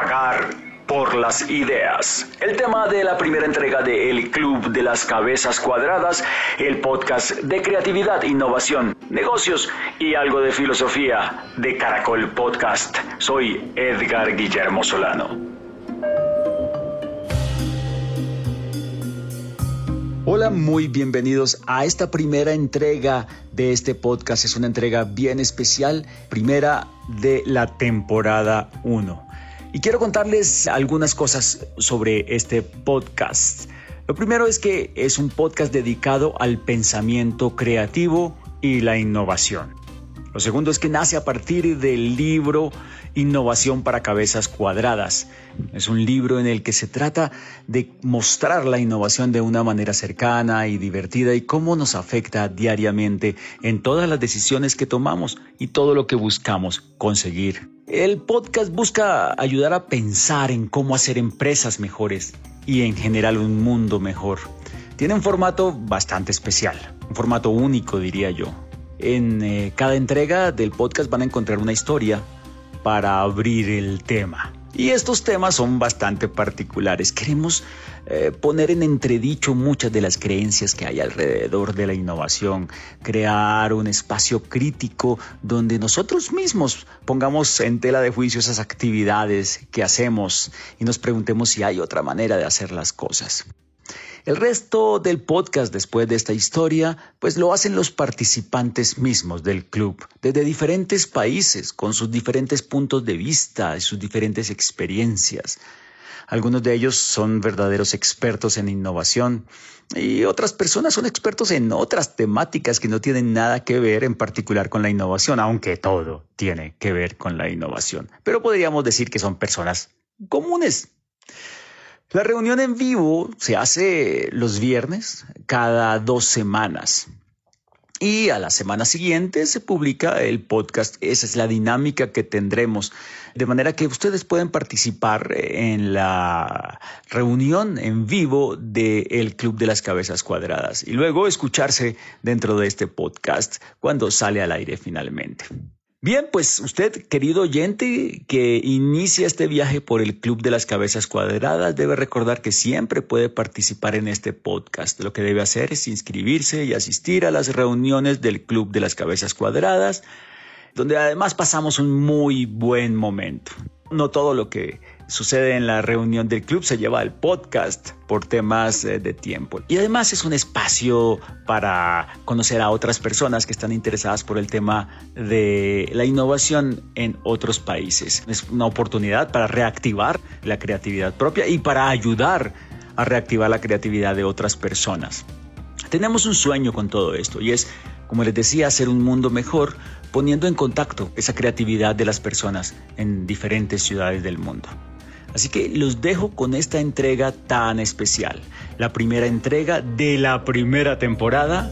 pagar por las ideas. El tema de la primera entrega de El Club de las Cabezas Cuadradas, el podcast de creatividad, innovación, negocios y algo de filosofía de Caracol Podcast. Soy Edgar Guillermo Solano. Hola, muy bienvenidos a esta primera entrega de este podcast. Es una entrega bien especial, primera de la temporada 1. Y quiero contarles algunas cosas sobre este podcast. Lo primero es que es un podcast dedicado al pensamiento creativo y la innovación. Lo segundo es que nace a partir del libro Innovación para Cabezas Cuadradas. Es un libro en el que se trata de mostrar la innovación de una manera cercana y divertida y cómo nos afecta diariamente en todas las decisiones que tomamos y todo lo que buscamos conseguir. El podcast busca ayudar a pensar en cómo hacer empresas mejores y en general un mundo mejor. Tiene un formato bastante especial, un formato único diría yo. En eh, cada entrega del podcast van a encontrar una historia para abrir el tema. Y estos temas son bastante particulares. Queremos eh, poner en entredicho muchas de las creencias que hay alrededor de la innovación, crear un espacio crítico donde nosotros mismos pongamos en tela de juicio esas actividades que hacemos y nos preguntemos si hay otra manera de hacer las cosas. El resto del podcast después de esta historia, pues lo hacen los participantes mismos del club, desde diferentes países, con sus diferentes puntos de vista y sus diferentes experiencias. Algunos de ellos son verdaderos expertos en innovación y otras personas son expertos en otras temáticas que no tienen nada que ver en particular con la innovación, aunque todo tiene que ver con la innovación. Pero podríamos decir que son personas comunes. La reunión en vivo se hace los viernes cada dos semanas. Y a la semana siguiente se publica el podcast. Esa es la dinámica que tendremos. De manera que ustedes pueden participar en la reunión en vivo del Club de las Cabezas Cuadradas y luego escucharse dentro de este podcast cuando sale al aire finalmente. Bien, pues usted, querido oyente, que inicia este viaje por el Club de las Cabezas Cuadradas, debe recordar que siempre puede participar en este podcast. Lo que debe hacer es inscribirse y asistir a las reuniones del Club de las Cabezas Cuadradas, donde además pasamos un muy buen momento. No todo lo que sucede en la reunión del club se lleva al podcast por temas eh, de tiempo. Y además es un espacio para conocer a otras personas que están interesadas por el tema de la innovación en otros países. Es una oportunidad para reactivar la creatividad propia y para ayudar a reactivar la creatividad de otras personas. Tenemos un sueño con todo esto y es, como les decía, hacer un mundo mejor poniendo en contacto esa creatividad de las personas en diferentes ciudades del mundo. Así que los dejo con esta entrega tan especial, la primera entrega de la primera temporada,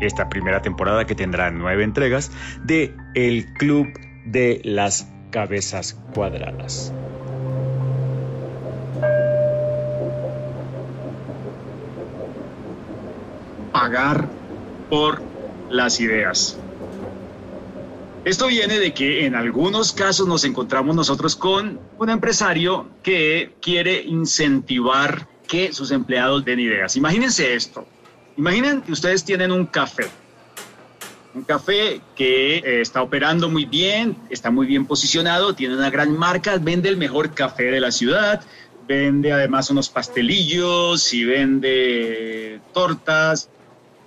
esta primera temporada que tendrá nueve entregas, de El Club de las Cabezas Cuadradas. Pagar por las ideas. Esto viene de que en algunos casos nos encontramos nosotros con un empresario que quiere incentivar que sus empleados den ideas. Imagínense esto. Imaginen que ustedes tienen un café. Un café que eh, está operando muy bien, está muy bien posicionado, tiene una gran marca, vende el mejor café de la ciudad, vende además unos pastelillos y vende tortas,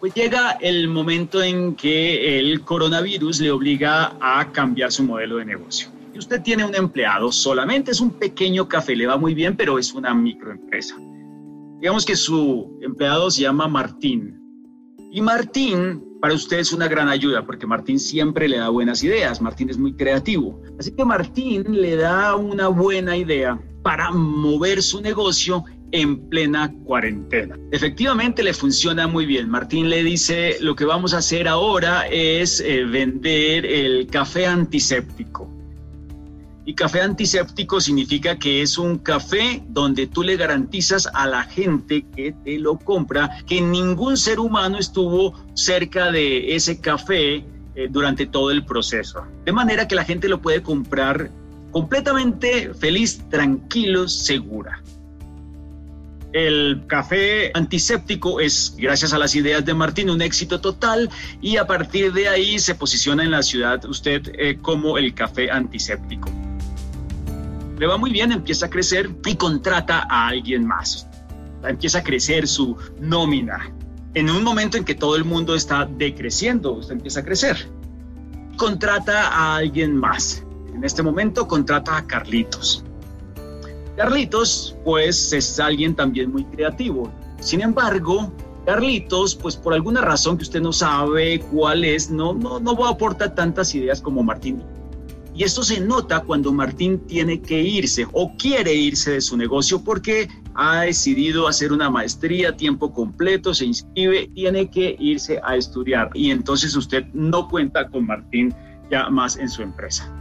pues llega el momento en que el coronavirus le obliga a cambiar su modelo de negocio. Y usted tiene un empleado, solamente es un pequeño café, le va muy bien, pero es una microempresa. Digamos que su empleado se llama Martín. Y Martín para usted es una gran ayuda porque Martín siempre le da buenas ideas, Martín es muy creativo. Así que Martín le da una buena idea para mover su negocio en plena cuarentena. Efectivamente le funciona muy bien. Martín le dice, lo que vamos a hacer ahora es eh, vender el café antiséptico. Y café antiséptico significa que es un café donde tú le garantizas a la gente que te lo compra que ningún ser humano estuvo cerca de ese café eh, durante todo el proceso. De manera que la gente lo puede comprar completamente feliz, tranquilo, segura. El café antiséptico es, gracias a las ideas de Martín, un éxito total y a partir de ahí se posiciona en la ciudad usted eh, como el café antiséptico. Le va muy bien, empieza a crecer y contrata a alguien más. Empieza a crecer su nómina. En un momento en que todo el mundo está decreciendo, usted empieza a crecer. Contrata a alguien más. En este momento contrata a Carlitos. Carlitos, pues, es alguien también muy creativo. Sin embargo, Carlitos, pues por alguna razón que usted no sabe cuál es, no, no, no aportar tantas ideas como Martín. Y esto se nota cuando Martín tiene que irse o quiere irse de su negocio porque ha decidido hacer una maestría a tiempo completo, se inscribe, tiene que irse a estudiar. Y entonces usted no cuenta con Martín ya más en su empresa.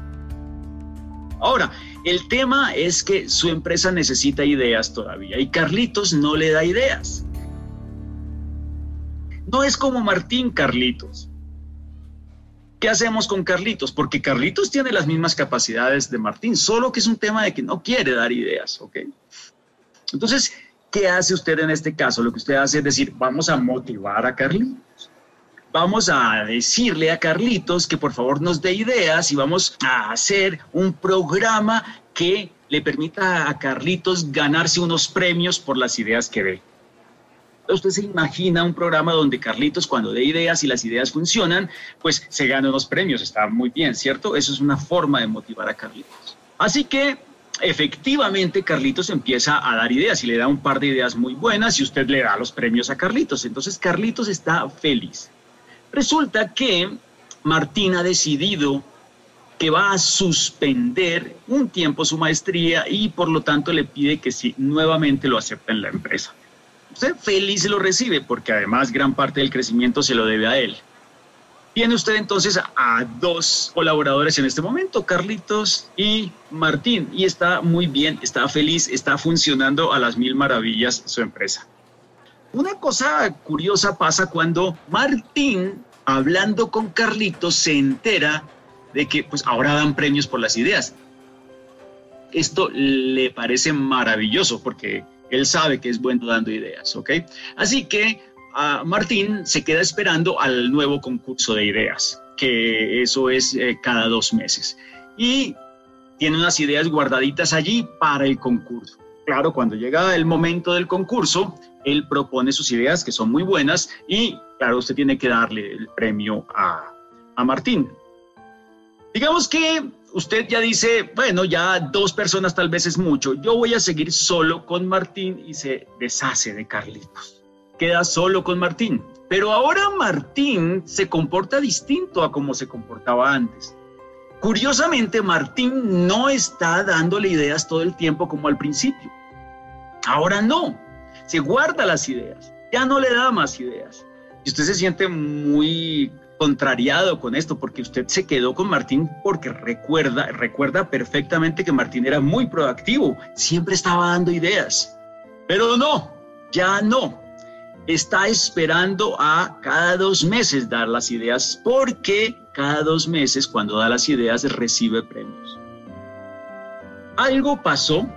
Ahora, el tema es que su empresa necesita ideas todavía y Carlitos no le da ideas. No es como Martín Carlitos. ¿Qué hacemos con Carlitos? Porque Carlitos tiene las mismas capacidades de Martín, solo que es un tema de que no quiere dar ideas, ¿ok? Entonces, ¿qué hace usted en este caso? Lo que usted hace es decir, vamos a motivar a Carlitos vamos a decirle a Carlitos que por favor nos dé ideas y vamos a hacer un programa que le permita a Carlitos ganarse unos premios por las ideas que ve. Usted se imagina un programa donde Carlitos cuando dé ideas y las ideas funcionan, pues se gana unos premios. Está muy bien, ¿cierto? Eso es una forma de motivar a Carlitos. Así que efectivamente Carlitos empieza a dar ideas y le da un par de ideas muy buenas y usted le da los premios a Carlitos. Entonces Carlitos está feliz. Resulta que Martín ha decidido que va a suspender un tiempo su maestría y por lo tanto le pide que si nuevamente lo acepte en la empresa. Usted feliz lo recibe porque además gran parte del crecimiento se lo debe a él. Tiene usted entonces a dos colaboradores en este momento, Carlitos y Martín, y está muy bien, está feliz, está funcionando a las mil maravillas su empresa. Una cosa curiosa pasa cuando Martín, hablando con Carlitos, se entera de que pues ahora dan premios por las ideas. Esto le parece maravilloso porque él sabe que es bueno dando ideas, ¿ok? Así que a Martín se queda esperando al nuevo concurso de ideas, que eso es eh, cada dos meses. Y tiene unas ideas guardaditas allí para el concurso. Claro, cuando llega el momento del concurso, él propone sus ideas que son muy buenas y claro, usted tiene que darle el premio a, a Martín. Digamos que usted ya dice, bueno, ya dos personas tal vez es mucho, yo voy a seguir solo con Martín y se deshace de Carlitos. Queda solo con Martín. Pero ahora Martín se comporta distinto a como se comportaba antes. Curiosamente, Martín no está dándole ideas todo el tiempo como al principio. Ahora no se guarda las ideas, ya no le da más ideas. Y usted se siente muy contrariado con esto porque usted se quedó con Martín porque recuerda, recuerda perfectamente que Martín era muy proactivo, siempre estaba dando ideas. Pero no, ya no. Está esperando a cada dos meses dar las ideas porque cada dos meses cuando da las ideas recibe premios. Algo pasó,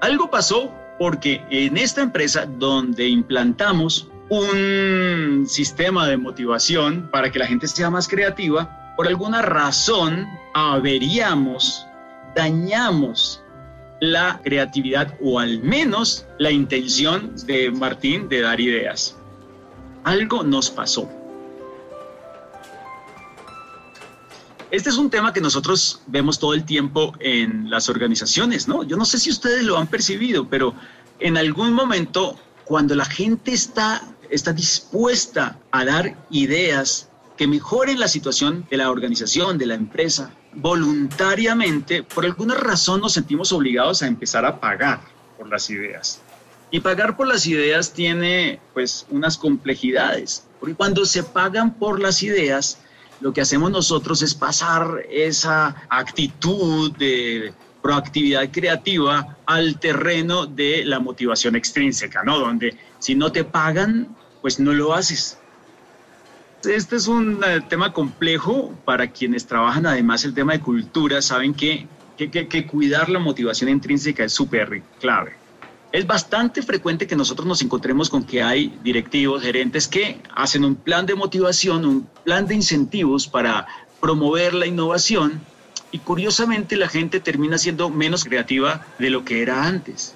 algo pasó porque en esta empresa donde implantamos un sistema de motivación para que la gente sea más creativa, por alguna razón averíamos, dañamos la creatividad o al menos la intención de Martín de dar ideas. Algo nos pasó. Este es un tema que nosotros vemos todo el tiempo en las organizaciones, ¿no? Yo no sé si ustedes lo han percibido, pero en algún momento, cuando la gente está, está dispuesta a dar ideas que mejoren la situación de la organización, de la empresa, voluntariamente, por alguna razón nos sentimos obligados a empezar a pagar por las ideas. Y pagar por las ideas tiene pues unas complejidades, porque cuando se pagan por las ideas, lo que hacemos nosotros es pasar esa actitud de proactividad creativa al terreno de la motivación extrínseca, ¿no? Donde si no te pagan, pues no lo haces. Este es un eh, tema complejo para quienes trabajan además el tema de cultura, saben que que, que cuidar la motivación intrínseca es súper clave. Es bastante frecuente que nosotros nos encontremos con que hay directivos, gerentes que hacen un plan de motivación, un plan de incentivos para promover la innovación y curiosamente la gente termina siendo menos creativa de lo que era antes.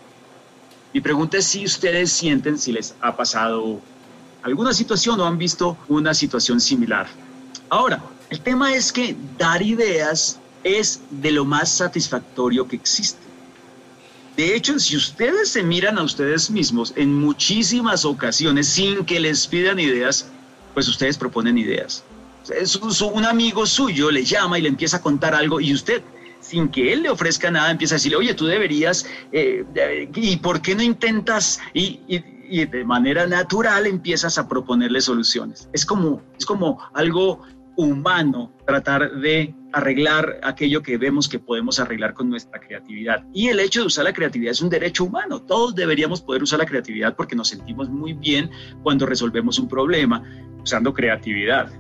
Mi pregunta es si ustedes sienten, si les ha pasado alguna situación o han visto una situación similar. Ahora, el tema es que dar ideas es de lo más satisfactorio que existe. De hecho, si ustedes se miran a ustedes mismos en muchísimas ocasiones sin que les pidan ideas, pues ustedes proponen ideas. Un amigo suyo le llama y le empieza a contar algo y usted sin que él le ofrezca nada, empieza a decirle, oye, tú deberías, eh, ¿y por qué no intentas? Y, de manera natural empiezas a proponerle soluciones. Es como, es como algo humano tratar de arreglar aquello que vemos que podemos arreglar con nuestra creatividad. Y el hecho de usar la creatividad es un derecho humano. Todos deberíamos poder usar la creatividad porque nos sentimos muy bien cuando resolvemos un problema usando creatividad.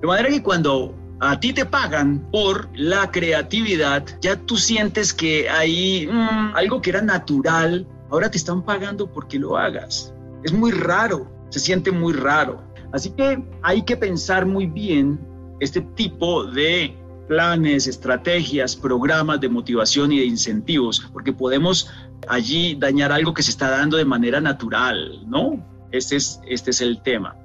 De manera que cuando a ti te pagan por la creatividad, ya tú sientes que hay mm, algo que era natural, ahora te están pagando porque lo hagas. Es muy raro, se siente muy raro. Así que hay que pensar muy bien este tipo de planes, estrategias, programas de motivación y de incentivos, porque podemos allí dañar algo que se está dando de manera natural, ¿no? Este es, este es el tema.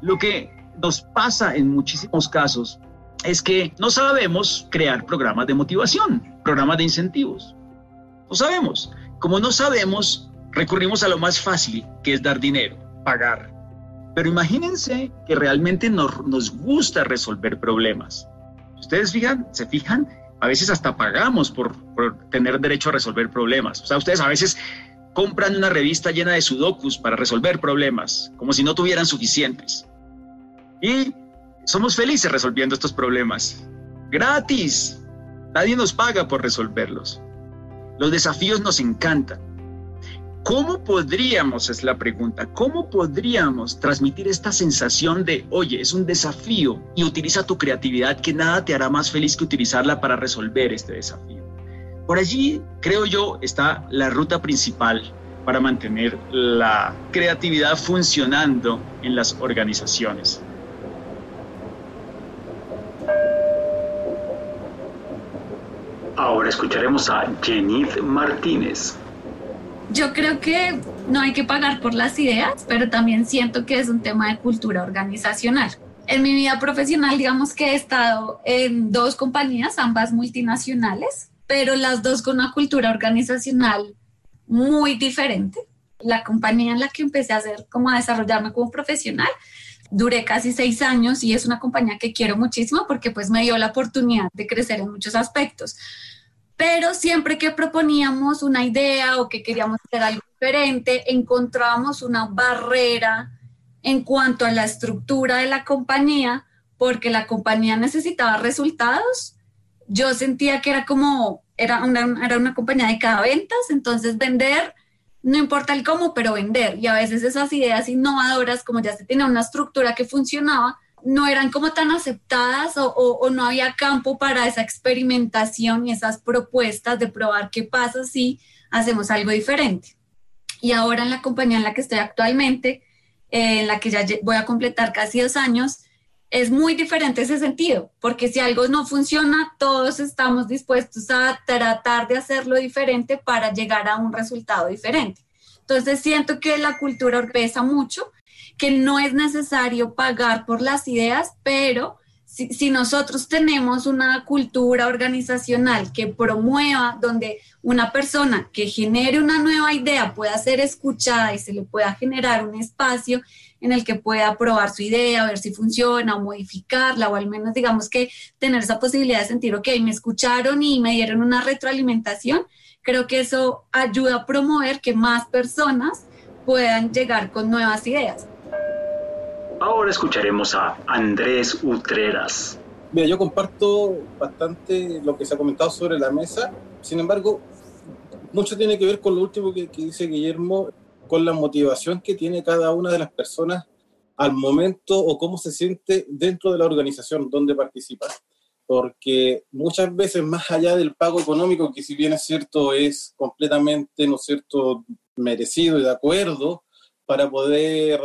Lo que nos pasa en muchísimos casos es que no sabemos crear programas de motivación, programas de incentivos. No sabemos. Como no sabemos, recurrimos a lo más fácil, que es dar dinero, pagar. Pero imagínense que realmente nos, nos gusta resolver problemas. Ustedes fijan, se fijan, a veces hasta pagamos por, por tener derecho a resolver problemas. O sea, ustedes a veces compran una revista llena de sudokus para resolver problemas, como si no tuvieran suficientes. Y somos felices resolviendo estos problemas. Gratis. Nadie nos paga por resolverlos. Los desafíos nos encantan. ¿Cómo podríamos, es la pregunta, cómo podríamos transmitir esta sensación de, oye, es un desafío y utiliza tu creatividad que nada te hará más feliz que utilizarla para resolver este desafío? Por allí, creo yo, está la ruta principal para mantener la creatividad funcionando en las organizaciones. Ahora escucharemos a Jenith Martínez. Yo creo que no hay que pagar por las ideas, pero también siento que es un tema de cultura organizacional. En mi vida profesional, digamos que he estado en dos compañías, ambas multinacionales, pero las dos con una cultura organizacional muy diferente. La compañía en la que empecé a hacer, como a desarrollarme como profesional, duré casi seis años y es una compañía que quiero muchísimo porque pues me dio la oportunidad de crecer en muchos aspectos. Pero siempre que proponíamos una idea o que queríamos hacer algo diferente, encontrábamos una barrera en cuanto a la estructura de la compañía, porque la compañía necesitaba resultados. Yo sentía que era como, era una, era una compañía de cada ventas, entonces vender no importa el cómo, pero vender. Y a veces esas ideas innovadoras, como ya se tenía una estructura que funcionaba, no eran como tan aceptadas o, no había campo para esa experimentación y esas propuestas de probar qué pasa si hacemos algo diferente. Y ahora en la compañía en la que estoy actualmente, eh, en la que ya voy a completar casi dos años, es muy diferente ese sentido, porque si algo no funciona, todos estamos dispuestos a tratar de hacerlo diferente para llegar a un resultado diferente. Entonces siento que la cultura pesa mucho, que no es necesario pagar por las ideas, pero si, nosotros tenemos una cultura organizacional que promueva, donde una persona que genere una nueva idea pueda ser escuchada y se le pueda generar un espacio en el que pueda probar su idea, ver si funciona o modificarla, o al menos digamos que tener esa posibilidad de sentir, ok, me escucharon y me dieron una retroalimentación, creo que eso ayuda a promover que más personas puedan llegar con nuevas ideas. Ahora escucharemos a Andrés Utreras. Mira, yo comparto bastante lo que se ha comentado sobre la mesa, sin embargo, mucho tiene que ver con lo último que, que dice Guillermo con la motivación que tiene cada una de las personas al momento o cómo se siente dentro de la organización donde participa. porque muchas veces más allá del pago económico, que si bien es cierto es completamente, ¿no es cierto?, merecido y de acuerdo para poder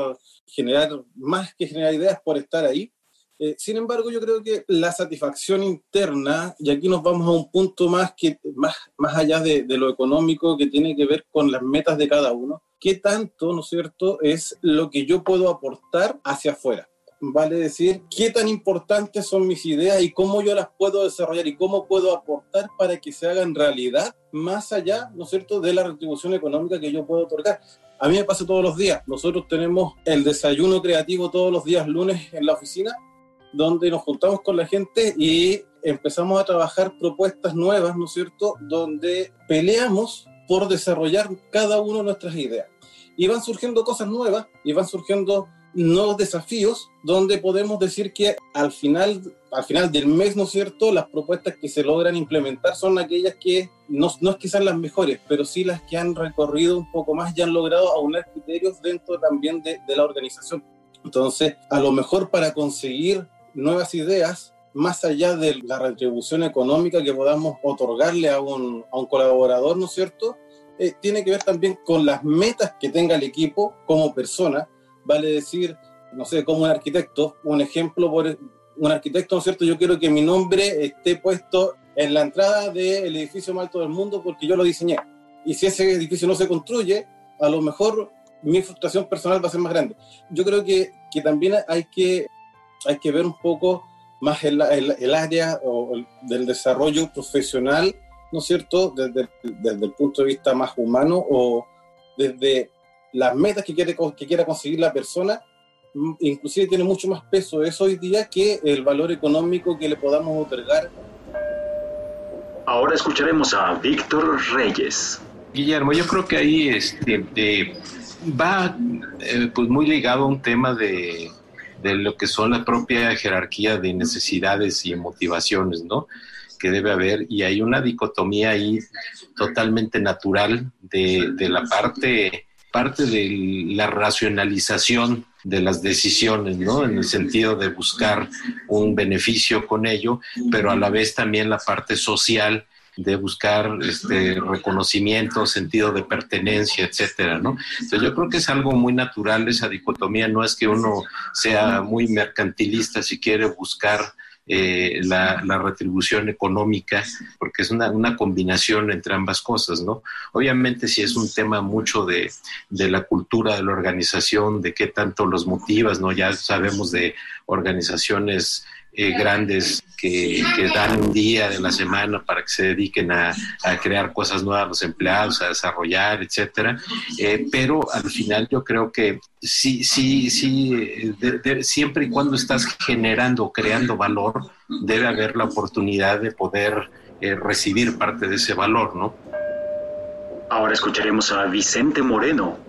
generar más que generar ideas por estar ahí. Eh, sin embargo, yo creo que la satisfacción interna, y aquí nos vamos a un punto más, que, más, más allá de, de lo económico, que tiene que ver con las metas de cada uno, qué tanto, ¿no es cierto?, es lo que yo puedo aportar hacia afuera vale decir qué tan importantes son mis ideas y cómo yo las puedo desarrollar y cómo puedo aportar para que se hagan realidad más allá, ¿no es cierto?, de la retribución económica que yo puedo otorgar. A mí me pasa todos los días. Nosotros tenemos el desayuno creativo todos los días lunes en la oficina, donde nos juntamos con la gente y empezamos a trabajar propuestas nuevas, ¿no es cierto?, donde peleamos por desarrollar cada uno nuestras ideas. Y van surgiendo cosas nuevas y van surgiendo nuevos desafíos donde podemos decir que al final, al final del mes, ¿no es cierto?, las propuestas que se logran implementar son aquellas que no, no es que sean las mejores, pero sí las que han recorrido un poco más y han logrado aunar criterios dentro también de, de la organización. Entonces, a lo mejor para conseguir nuevas ideas, más allá de la retribución económica que podamos otorgarle a un, a un colaborador, ¿no es cierto? Eh, tiene que ver también con las metas que tenga el equipo como persona vale decir, no sé, como un arquitecto, un ejemplo por un arquitecto, ¿no es cierto? Yo quiero que mi nombre esté puesto en la entrada del edificio más alto del mundo porque yo lo diseñé. Y si ese edificio no se construye, a lo mejor mi frustración personal va a ser más grande. Yo creo que, que también hay que, hay que ver un poco más el, el, el área o el, del desarrollo profesional, ¿no es cierto?, desde, desde el punto de vista más humano o desde las metas que, quiere, que quiera conseguir la persona, inclusive tiene mucho más peso eso hoy día que el valor económico que le podamos otorgar. Ahora escucharemos a Víctor Reyes. Guillermo, yo creo que ahí este, va eh, pues muy ligado a un tema de, de lo que son la propia jerarquía de necesidades y motivaciones, ¿no? que debe haber y hay una dicotomía ahí totalmente natural de, de la parte parte de la racionalización de las decisiones, ¿no? En el sentido de buscar un beneficio con ello, pero a la vez también la parte social de buscar este reconocimiento, sentido de pertenencia, etcétera, ¿no? Entonces yo creo que es algo muy natural esa dicotomía, no es que uno sea muy mercantilista si quiere buscar eh, la, retribución económica, porque es una, una, combinación entre ambas cosas, ¿no? Obviamente si es un tema mucho de, de, la cultura de la organización, de qué tanto los motivas, ¿no? Ya sabemos de organizaciones eh, grandes que, dan un día de la semana para que se dediquen a, crear cosas nuevas a los empleados, a desarrollar, etcétera. Eh, pero al final yo creo que sí, sí, sí, siempre y cuando estás generando, creando valor, debe haber la oportunidad de poder eh, recibir parte de ese valor, ¿no? Ahora escucharemos a Vicente Moreno,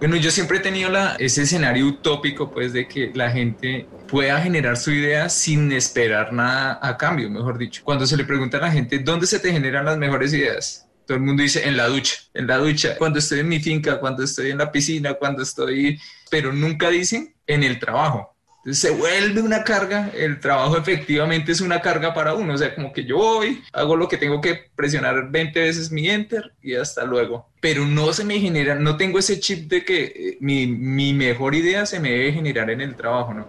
bueno, yo siempre he tenido la, ese escenario utópico, pues, de que la gente pueda generar su idea sin esperar nada a cambio, mejor dicho. Cuando se le pregunta a la gente, ¿dónde se te generan las mejores ideas? Todo el mundo dice, en la ducha, en la ducha, cuando estoy en mi finca, cuando estoy en la piscina, cuando estoy... Pero nunca dicen en el trabajo se vuelve una carga, el trabajo efectivamente es una carga para uno, o sea, como que yo voy, hago lo que tengo que presionar 20 veces mi enter y hasta luego. Pero no se me genera, no tengo ese chip de que eh, mi, mi mejor idea se me debe generar en el trabajo, ¿no?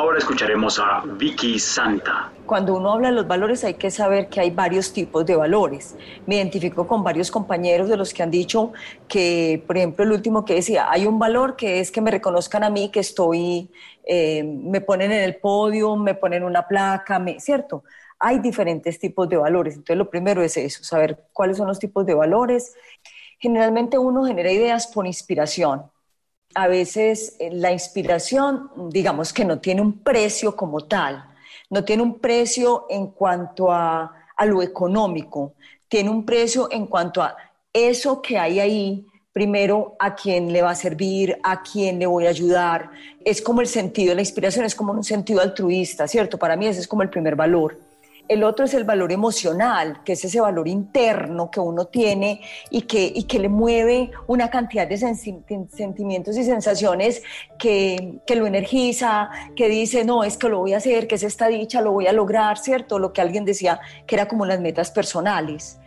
Ahora escucharemos a Vicky Santa. Cuando uno habla de los valores hay que saber que hay varios tipos de valores. Me identifico con varios compañeros de los que han dicho que, por ejemplo, el último que decía, hay un valor que es que me reconozcan a mí, que estoy, eh, me ponen en el podio, me ponen una placa, me, ¿cierto? Hay diferentes tipos de valores. Entonces, lo primero es eso, saber cuáles son los tipos de valores. Generalmente uno genera ideas por inspiración a veces eh, la inspiración, digamos que no tiene un precio como tal, no tiene un precio en cuanto a, lo económico, tiene un precio en cuanto a eso que hay ahí, primero a quién le va a servir, a quién le voy a ayudar. Es como el sentido, la inspiración es como un sentido altruista, ¿cierto? Para mí ese es como el primer valor. El otro es el valor emocional, que es ese valor interno que uno tiene y que, y que le mueve una cantidad de sentimientos y sensaciones que, que, lo energiza, que dice, no, es que lo voy a hacer, que es esta dicha, lo voy a lograr, ¿cierto? Lo que alguien decía que era como las metas personales.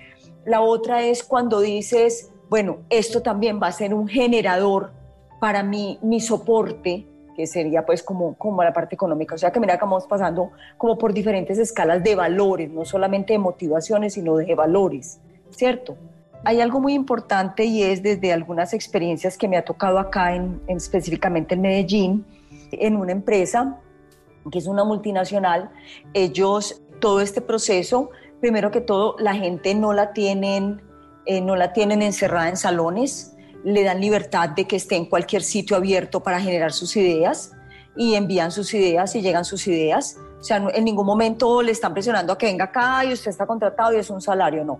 La otra es cuando dices, bueno, esto también va a ser un generador para mí, mi soporte que sería pues como, como la parte económica. O sea que mira que vamos pasando como por diferentes escalas de valores, no solamente de motivaciones, sino de valores, ¿cierto? Hay algo muy importante y es desde algunas experiencias que me ha tocado acá, en, específicamente en Medellín, en una empresa que es una multinacional, ellos, todo este proceso, primero que todo, la gente no la tienen, eh, no la tienen encerrada en salones, le dan libertad de que esté en cualquier sitio abierto para generar sus ideas y envían sus ideas y llegan sus ideas. O sea, en ningún momento le están presionando a que venga acá y usted está contratado y es un salario, no.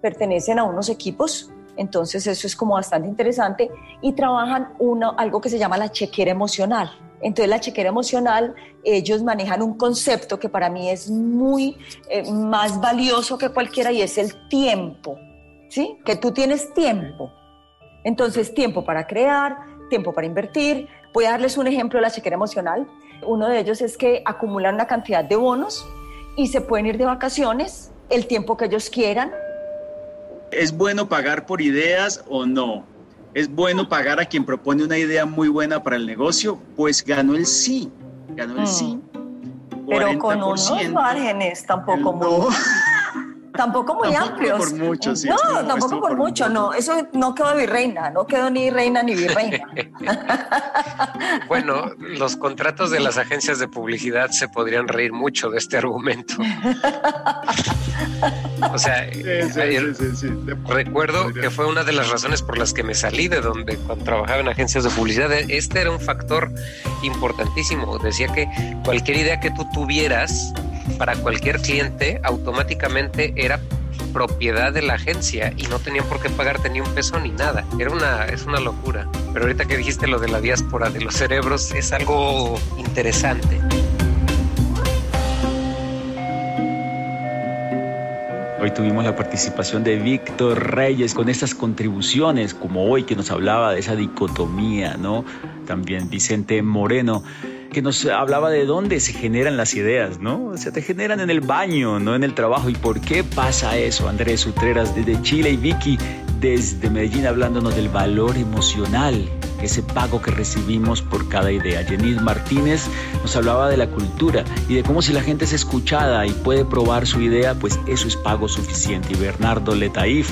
Pertenecen a unos equipos, entonces eso es como bastante interesante y trabajan uno, algo que se llama la chequera emocional. Entonces la chequera emocional, ellos manejan un concepto que para mí es muy eh, más valioso que cualquiera y es el tiempo, ¿sí? Que tú tienes tiempo entonces, tiempo para crear, tiempo para invertir. Voy a darles un ejemplo de la chequera emocional. Uno de ellos es que acumulan una cantidad de bonos y se pueden ir de vacaciones el tiempo que ellos quieran. ¿Es bueno pagar por ideas o no? ¿Es bueno pagar a quien propone una idea muy buena para el negocio? Pues ganó el sí, ganó el sí. Mm. Pero con unos márgenes tampoco muy... Tampoco muy amplios. por mucho, sí. No, tampoco por, mucho, no. Eso no quedó virreina, no quedó ni reina ni virreina. bueno, los contratos de las agencias de publicidad se podrían reír mucho de este argumento. o sea, recuerdo que fue una de las razones por las que me salí de donde cuando trabajaba en agencias de publicidad. Este era un factor importantísimo. Decía que cualquier idea que tú tuvieras para cualquier cliente automáticamente era propiedad de la agencia y no tenían por qué pagarte ni un peso ni nada. Era una, es una locura. Pero ahorita que dijiste lo de la diáspora de los cerebros es algo interesante. Hoy tuvimos la participación de Víctor Reyes con estas contribuciones, como hoy que nos hablaba de esa dicotomía, ¿no? También Vicente Moreno que nos hablaba de dónde se generan las ideas, ¿no? O sea, te generan en el baño, no en el trabajo. ¿Y por qué pasa eso? Andrés Utreras desde Chile y Vicky desde Medellín hablándonos del valor emocional, ese pago que recibimos por cada idea. Jenny Martínez nos hablaba de la cultura y de cómo si la gente es escuchada y puede probar su idea, pues eso es pago suficiente. Y Bernardo Letaif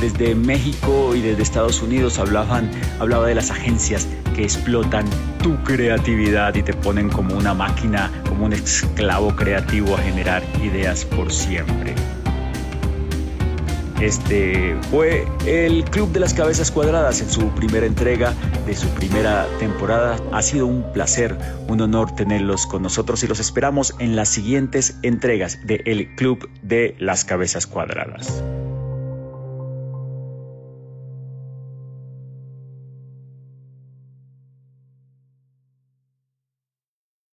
desde México y desde Estados Unidos hablaban, hablaba de las agencias que explotan tu creatividad y te ponen como una máquina, como un esclavo creativo a generar ideas por siempre. Este fue el Club de las Cabezas Cuadradas en su primera entrega de su primera temporada. Ha sido un placer, un honor tenerlos con nosotros y los esperamos en las siguientes entregas de El Club de las Cabezas Cuadradas.